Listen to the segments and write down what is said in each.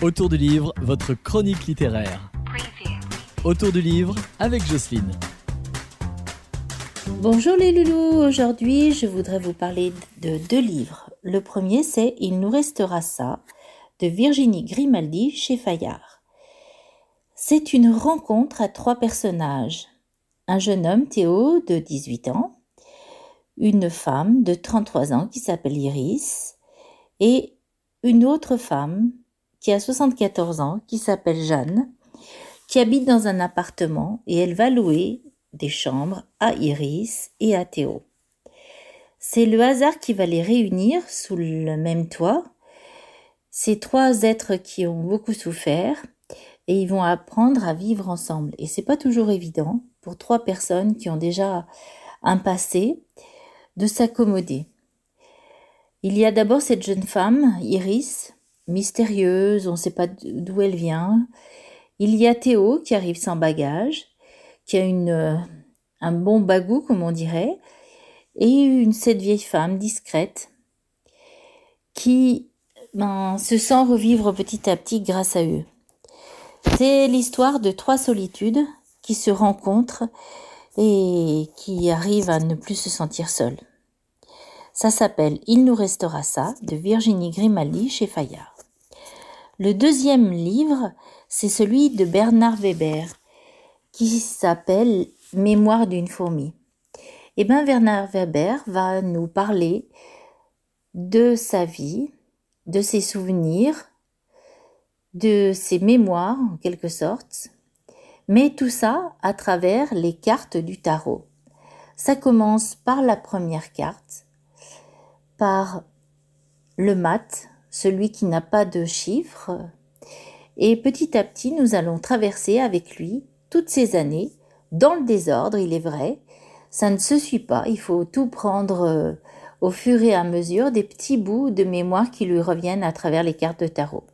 Autour du livre, votre chronique littéraire. Autour du livre avec Jocelyne. Bonjour les loulous, aujourd'hui je voudrais vous parler de deux livres. Le premier c'est Il nous restera ça de Virginie Grimaldi chez Fayard. C'est une rencontre à trois personnages. Un jeune homme, Théo, de 18 ans, une femme de 33 ans qui s'appelle Iris, et une autre femme qui a 74 ans qui s'appelle Jeanne, qui habite dans un appartement et elle va louer des chambres à Iris et à Théo. C'est le hasard qui va les réunir sous le même toit. Ces trois êtres qui ont beaucoup souffert et ils vont apprendre à vivre ensemble. Et c'est pas toujours évident pour trois personnes qui ont déjà un passé de s'accommoder. Il y a d'abord cette jeune femme, Iris, mystérieuse, on ne sait pas d'où elle vient. Il y a Théo qui arrive sans bagage, qui a une, euh, un bon bagou, comme on dirait, et une, cette vieille femme discrète qui ben, se sent revivre petit à petit grâce à eux. C'est l'histoire de trois solitudes qui se rencontrent et qui arrivent à ne plus se sentir seules. Ça s'appelle Il nous restera ça de Virginie Grimaldi chez Fayard. Le deuxième livre, c'est celui de Bernard Weber qui s'appelle Mémoire d'une fourmi. Eh bien Bernard Weber va nous parler de sa vie, de ses souvenirs, de ses mémoires en quelque sorte, mais tout ça à travers les cartes du tarot. Ça commence par la première carte, par le mat, celui qui n'a pas de chiffres, et petit à petit nous allons traverser avec lui toutes ces années, dans le désordre, il est vrai, ça ne se suit pas, il faut tout prendre euh, au fur et à mesure des petits bouts de mémoire qui lui reviennent à travers les cartes de tarot.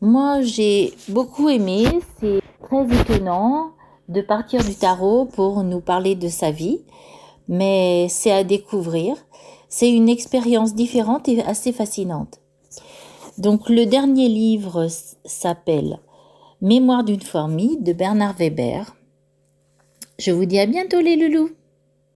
Moi, j'ai beaucoup aimé. C'est très étonnant de partir du tarot pour nous parler de sa vie, mais c'est à découvrir. C'est une expérience différente et assez fascinante. Donc, le dernier livre s'appelle Mémoire d'une fourmi de Bernard Weber. Je vous dis à bientôt les loulous.